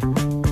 Thank you.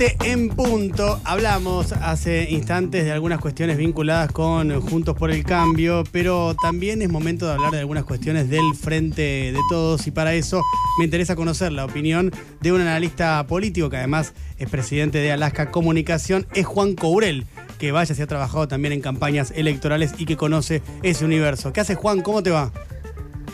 En punto. Hablamos hace instantes de algunas cuestiones vinculadas con Juntos por el Cambio, pero también es momento de hablar de algunas cuestiones del Frente de Todos y para eso me interesa conocer la opinión de un analista político que además es presidente de Alaska Comunicación, es Juan Courel, que vaya, se ha trabajado también en campañas electorales y que conoce ese universo. ¿Qué haces Juan? ¿Cómo te va?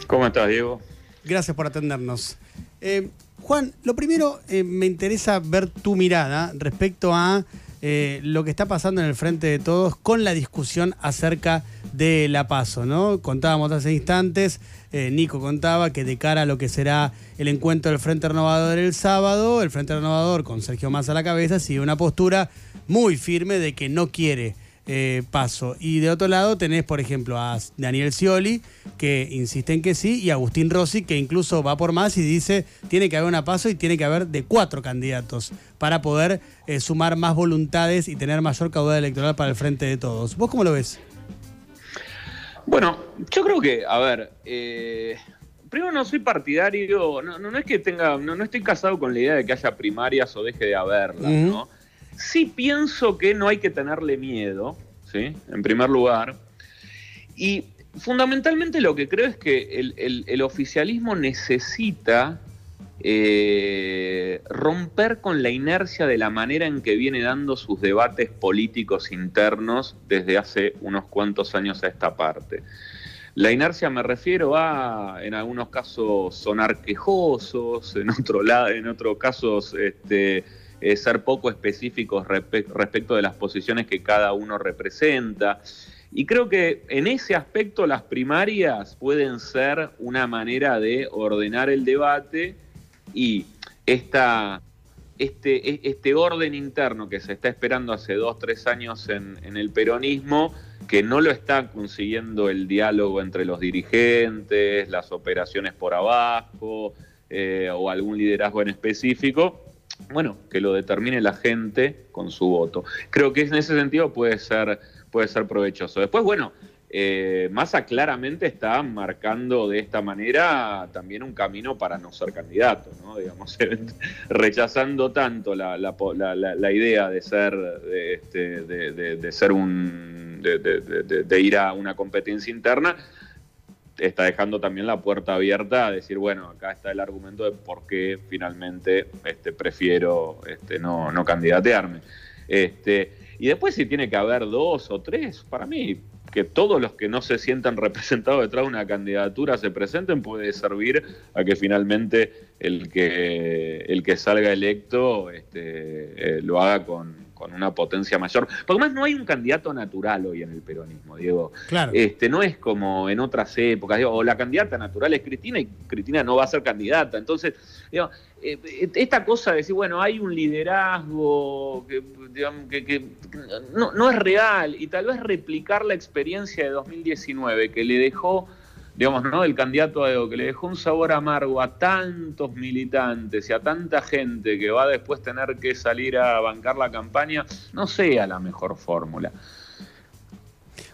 ¿Cómo estás, Diego? Gracias por atendernos. Eh, Juan, lo primero, eh, me interesa ver tu mirada respecto a eh, lo que está pasando en el frente de todos con la discusión acerca de la paso, ¿no? Contábamos hace instantes, eh, Nico contaba que de cara a lo que será el encuentro del Frente Renovador el sábado, el Frente Renovador con Sergio Massa a la cabeza sigue una postura muy firme de que no quiere eh, paso. Y de otro lado tenés, por ejemplo, a Daniel Scioli, que insiste en que sí, y Agustín Rossi, que incluso va por más y dice tiene que haber una paso y tiene que haber de cuatro candidatos para poder eh, sumar más voluntades y tener mayor caudal electoral para el frente de todos. ¿Vos cómo lo ves? Bueno, yo creo que, a ver, eh, primero no soy partidario, no, no, es que tenga, no, no, estoy casado con la idea de que haya primarias o deje de haberlas, ¿no? Sí pienso que no hay que tenerle miedo, ¿sí? En primer lugar. Y fundamentalmente lo que creo es que el, oficialismo necesita eh, romper con la inercia de la manera en que viene dando sus debates políticos internos desde hace unos cuantos años a esta parte. La inercia me refiero a, en algunos casos, sonar quejosos, en otro lado, en otros casos, este, eh, ser poco específicos respecto de las posiciones que cada uno representa. Y creo que en ese aspecto las primarias pueden ser una manera de ordenar el debate y esta, este, e, este orden interno que se está esperando hace dos, tres años en, el peronismo, que no lo está consiguiendo el diálogo entre los dirigentes, las operaciones por abajo eh, o algún liderazgo en específico, bueno, que lo determine la gente con su voto. Creo que en ese sentido puede ser, puede ser provechoso. Después, bueno, eh, Massa claramente está marcando de esta manera también un camino para no ser candidato, ¿no? Digamos, rechazando tanto la, idea de ser, de, este, de ser un, de ir a una competencia interna, está dejando también la puerta abierta a decir, bueno, acá está el argumento de por qué finalmente este, prefiero este, no, no candidatearme. Este, y después si tiene que haber dos o tres, para mí, que todos los que no se sientan representados detrás de una candidatura se presenten puede servir a que finalmente el que, el que salga electo este, eh, lo haga con, con una potencia mayor. Porque más no hay un candidato natural hoy en el peronismo, Diego. Claro. Este, no es como en otras épocas, o la candidata natural es Cristina y Cristina no va a ser candidata. Entonces, digo, eh, esta cosa de decir, bueno, hay un liderazgo que, que, no, no es real y tal vez replicar la experiencia de 2019 que le dejó digamos, ¿no? El candidato a Evo, que le dejó un sabor amargo a tantos militantes y a tanta gente que va después tener que salir a bancar la campaña, no sea la mejor fórmula.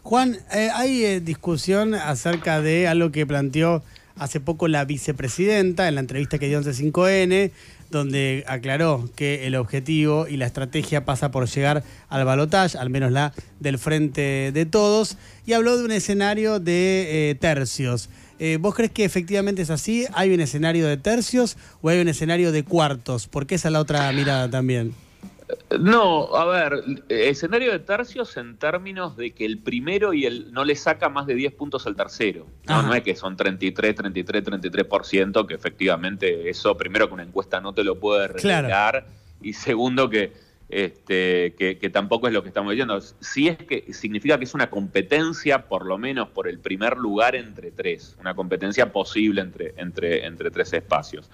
Juan, eh, hay eh, discusión acerca de algo que planteó hace poco la vicepresidenta en la entrevista que dio en C5N, donde aclaró que el objetivo y la estrategia pasa por llegar al balotaje, al menos la del frente de todos, y habló de un escenario de eh, tercios. Eh, ¿Vos crees que efectivamente es así? ¿Hay un escenario de tercios o hay un escenario de cuartos? Porque esa es la otra mirada también. No, a ver, escenario de tercios en términos de que el primero y el no le saca más de 10 puntos al tercero. No, no es que son 33, 33, 33%, que efectivamente eso, primero que una encuesta no te lo puede revelar, y segundo que, este, que, tampoco es lo que estamos diciendo. Sí es que significa que es una competencia, por lo menos por el primer lugar entre tres, una competencia posible entre, entre, entre tres espacios.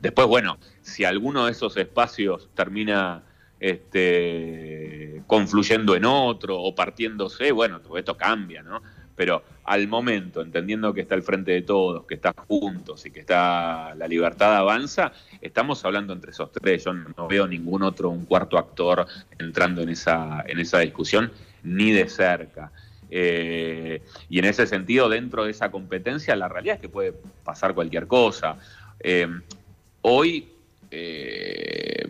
Después, bueno, si alguno de esos espacios termina este, confluyendo en otro o partiéndose, bueno, todo esto cambia, ¿no? pero al momento, entendiendo que está el frente de todos, que está juntos y que está la libertad avanza, estamos hablando entre esos tres. Yo no veo ningún otro, un cuarto actor entrando en esa, en esa discusión, ni de cerca. Eh, y en ese sentido, dentro de esa competencia, la realidad es que puede pasar cualquier cosa. Eh, hoy, eh,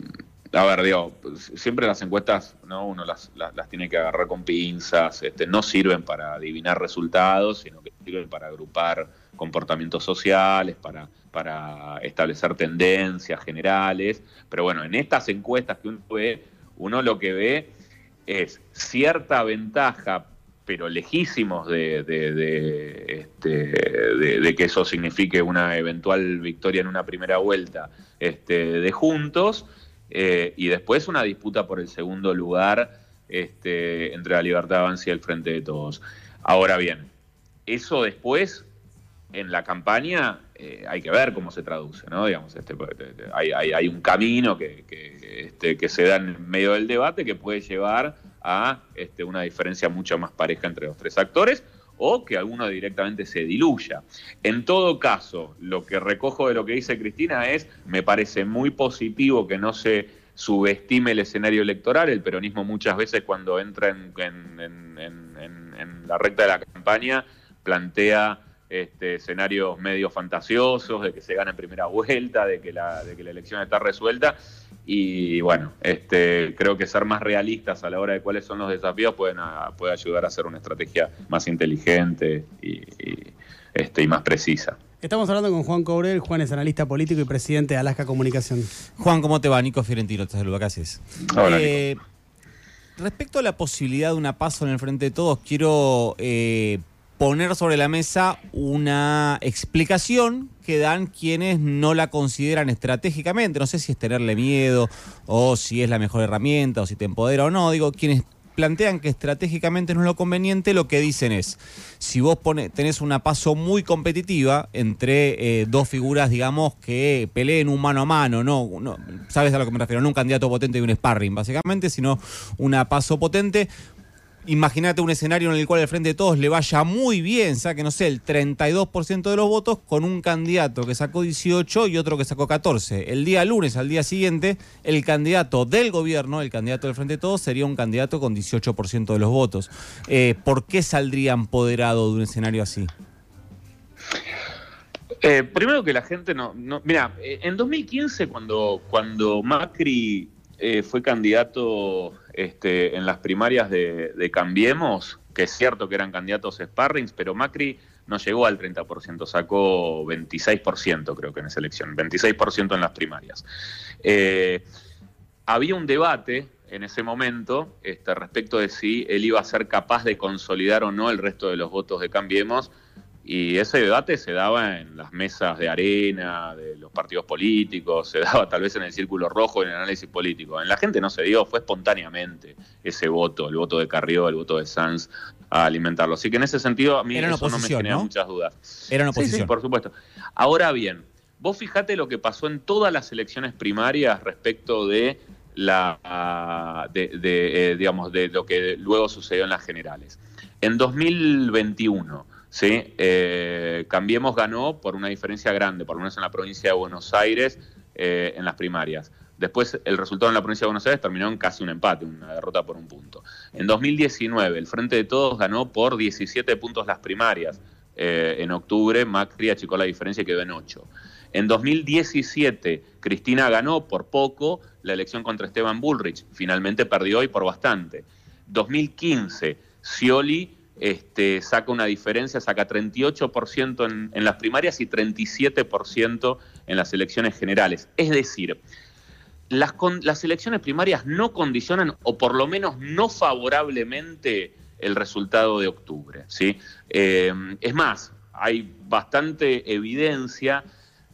a ver, digo, siempre las encuestas, ¿no? Uno las, tiene que agarrar con pinzas, este, no sirven para adivinar resultados, sino que sirven para agrupar comportamientos sociales, para, para establecer tendencias generales. Pero bueno, en estas encuestas que uno ve, uno lo que ve es cierta ventaja pero lejísimos de, de, este, de, que eso signifique una eventual victoria en una primera vuelta este, de juntos, eh, y después una disputa por el segundo lugar este, entre la Libertad Avanza y el Frente de Todos. Ahora bien, eso después, en la campaña, eh, hay que ver cómo se traduce, ¿no? Digamos, este, hay, hay, un camino que, que, este, que se da en medio del debate que puede llevar a este, una diferencia mucho más pareja entre los tres actores o que alguno directamente se diluya. En todo caso, lo que recojo de lo que dice Cristina es, me parece muy positivo que no se subestime el escenario electoral. El peronismo muchas veces cuando entra en, en la recta de la campaña plantea este, escenarios medio fantasiosos, de que se gana en primera vuelta, de que la elección está resuelta. Y bueno, este, creo que ser más realistas a la hora de cuáles son los desafíos pueden, puede ayudar a hacer una estrategia más inteligente y, este, y más precisa. Estamos hablando con Juan Cobrel. Juan es analista político y presidente de Alaska Comunicación. Juan, ¿cómo te va? Nico Fiorentino, te saluda, ¿qué haces? Hola, eh, Respecto a la posibilidad de una paso en el frente de todos, quiero eh, poner sobre la mesa una explicación que dan quienes no la consideran estratégicamente. No sé si es tenerle miedo o si es la mejor herramienta o si te empodera o no. Digo, quienes plantean que estratégicamente no es lo conveniente, lo que dicen es, si vos tenés una paso muy competitiva entre eh, dos figuras, digamos, que peleen un mano a mano, no, sabes a lo que me refiero, no un candidato potente y un sparring, básicamente, sino una paso potente, Imagínate un escenario en el cual el Frente de Todos le vaya muy bien, saque, no sé, el 32% de los votos con un candidato que sacó 18 y otro que sacó 14. El día lunes, al día siguiente, el candidato del gobierno, el candidato del Frente de Todos, sería un candidato con 18% de los votos. Eh, ¿Por qué saldría empoderado de un escenario así? Eh, primero que la gente no, mira, eh, en 2015 cuando, cuando Macri fue candidato este, en las primarias de, Cambiemos, que es cierto que eran candidatos sparrings, pero Macri no llegó al 30%, sacó 26% creo que en esa elección, 26% en las primarias. Eh, había un debate en ese momento este, respecto de si él iba a ser capaz de consolidar o no el resto de los votos de Cambiemos y ese debate se daba en las mesas de arena, de los partidos políticos, se daba tal vez en el círculo rojo, en el análisis político. En la gente no se dio, fue espontáneamente ese voto, el voto de Carrió, el voto de Sanz, a alimentarlo. Así que en ese sentido a mí eso no me genera muchas dudas. Era una oposición. Sí, sí, por supuesto. Ahora bien, vos fijate lo que pasó en todas las elecciones primarias respecto de la de, de eh, digamos de lo que luego sucedió en las generales. En 2021 ¿sí? Eh, Cambiemos ganó por una diferencia grande, por lo menos en la provincia de Buenos Aires, eh, en las primarias. Después el resultado en la provincia de Buenos Aires terminó en casi un empate, una derrota por un punto. En 2019 el Frente de Todos ganó por 17 puntos las primarias. Eh, en octubre Macri achicó la diferencia y quedó en 8. En 2017 Cristina ganó por poco la elección contra Esteban Bullrich, finalmente perdió y por bastante. 2015 Scioli este, saca una diferencia, saca 38% en, las primarias y 37% en las elecciones generales. Es decir, las, las elecciones primarias no condicionan, o por lo menos no favorablemente, el resultado de octubre. ¿sí? Eh, es más, hay bastante evidencia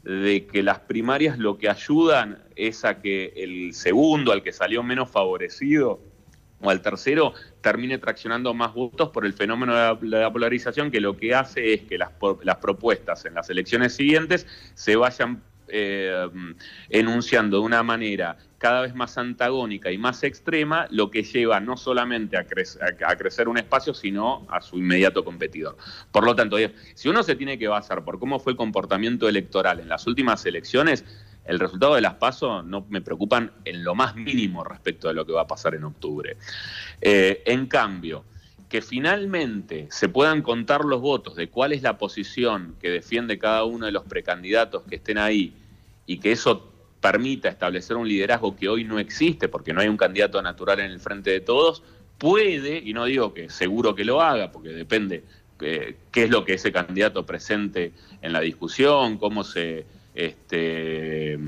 de que las primarias lo que ayudan es a que el segundo, al que salió menos favorecido, o al tercero termine traccionando más votos por el fenómeno de la, polarización que lo que hace es que las, propuestas en las elecciones siguientes se vayan eh, enunciando de una manera cada vez más antagónica y más extrema, lo que lleva no solamente a, a, crecer un espacio, sino a su inmediato competidor. Por lo tanto, si uno se tiene que basar por cómo fue el comportamiento electoral en las últimas elecciones, el resultado de las PASO no me preocupan en lo más mínimo respecto de lo que va a pasar en octubre. Eh, en cambio, que finalmente se puedan contar los votos de cuál es la posición que defiende cada uno de los precandidatos que estén ahí y que eso permita establecer un liderazgo que hoy no existe porque no hay un candidato natural en el frente de todos, puede, y no digo que seguro que lo haga, porque depende eh, qué es lo que ese candidato presente en la discusión, cómo se este,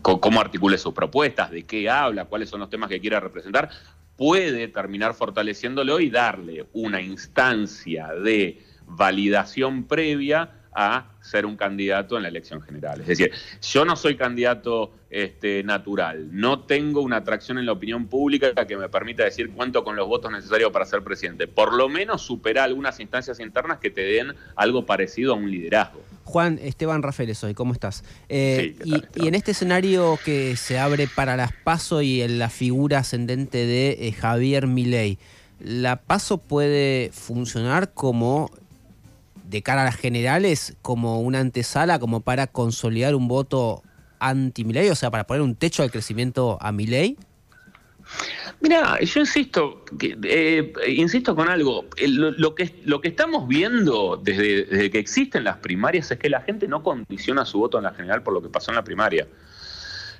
cómo articule sus propuestas, de qué habla, cuáles son los temas que quiera representar, puede terminar fortaleciéndolo y darle una instancia de validación previa a ser un candidato en la elección general. Es decir, yo no soy candidato este, natural, no tengo una atracción en la opinión pública que me permita decir cuánto con los votos necesarios para ser presidente. Por lo menos supera algunas instancias internas que te den algo parecido a un liderazgo. Juan, Esteban Rafael soy, ¿cómo estás? Eh, y, en este escenario que se abre para las PASO y en la figura ascendente de eh, Javier Milei, ¿la PASO puede funcionar como de cara a las generales como una antesala, como para consolidar un voto anti-Milei, o sea, para poner un techo al crecimiento a Milei? Mira, yo insisto, eh, insisto con algo. Lo, que, lo que estamos viendo desde, que existen las primarias es que la gente no condiciona su voto en la general por lo que pasó en la primaria.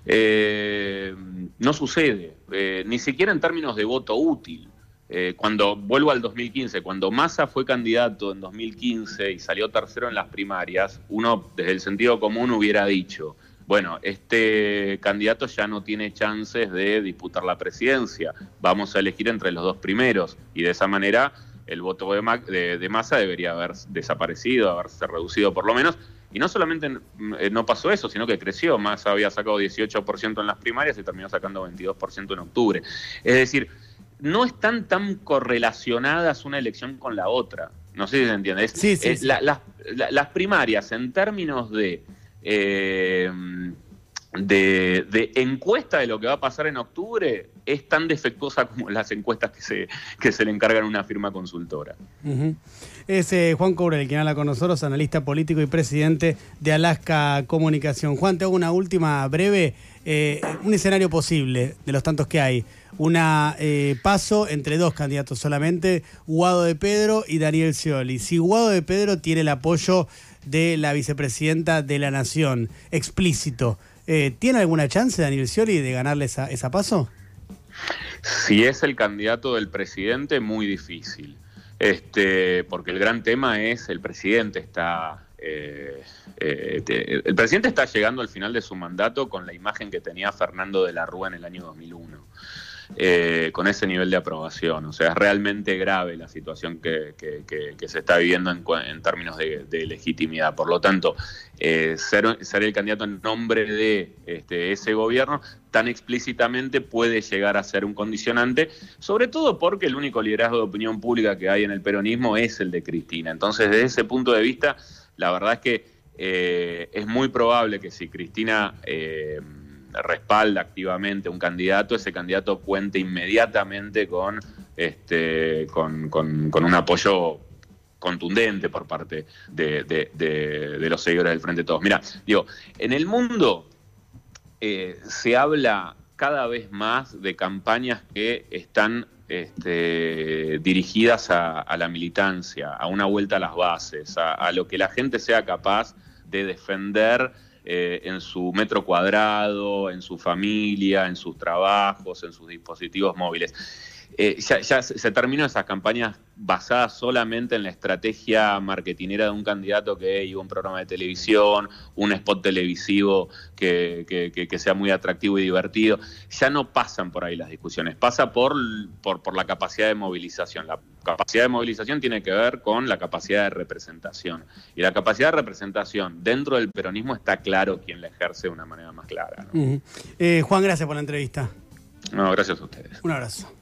Eh, no sucede, eh, ni siquiera en términos de voto útil. Eh, cuando vuelvo al 2015, cuando Massa fue candidato en 2015 y salió tercero en las primarias, uno desde el sentido común hubiera dicho, bueno, este candidato ya no tiene chances de disputar la presidencia, vamos a elegir entre los dos primeros y de esa manera el voto de, de, Massa debería haber desaparecido, haberse reducido por lo menos. Y no solamente eh, no pasó eso, sino que creció. Massa había sacado 18% en las primarias y terminó sacando 22% en octubre. Es decir, no están tan correlacionadas una elección con la otra. No sé si se entiende. sí, sí, las primarias en términos de, eh, de, encuesta de lo que va a pasar en octubre es tan defectuosa como las encuestas que se, que se le encargan a una firma consultora. Es eh, Juan Cobre el quien habla con nosotros, analista político y presidente de Alaska Comunicación. Juan, te hago una última breve, eh, un escenario posible de los tantos que hay una eh, paso entre dos candidatos solamente, Guado de Pedro y Daniel Scioli. Si Guado de Pedro tiene el apoyo de la vicepresidenta de la Nación, explícito, eh, ¿tiene alguna chance Daniel Scioli de ganarle esa, esa paso? Si es el candidato del presidente, muy difícil. Este, porque el gran tema es el presidente está eh, el presidente está llegando al final de su mandato con la imagen que tenía Fernando de la Rúa en el año 2001. Eh, con ese nivel de aprobación. O sea, es realmente grave la situación que, se está viviendo en, términos de, legitimidad. Por lo tanto, eh, ser, el candidato en nombre de este, ese gobierno tan explícitamente puede llegar a ser un condicionante, sobre todo porque el único liderazgo de opinión pública que hay en el peronismo es el de Cristina. Entonces, desde ese punto de vista, la verdad es que eh, es muy probable que si Cristina respalda activamente un candidato, ese candidato cuente inmediatamente con, este, con, un apoyo contundente por parte de, los seguidores del Frente de Todos. Mira, digo, en el mundo eh, se habla cada vez más de campañas que están este, dirigidas a, la militancia, a una vuelta a las bases, a lo que la gente sea capaz de defender eh, en su metro cuadrado, en su familia, en sus trabajos, en sus dispositivos móviles. Eh, ya, se terminó esas campañas basadas solamente en la estrategia marketinera de un candidato que iba a un programa de televisión, un spot televisivo que, sea muy atractivo y divertido. Ya no pasan por ahí las discusiones, pasa por, por, la capacidad de movilización. La capacidad de movilización tiene que ver con la capacidad de representación. Y la capacidad de representación dentro del peronismo está claro quién la ejerce de una manera más clara. Eh, Juan, gracias por la entrevista. No, gracias a ustedes. Un abrazo.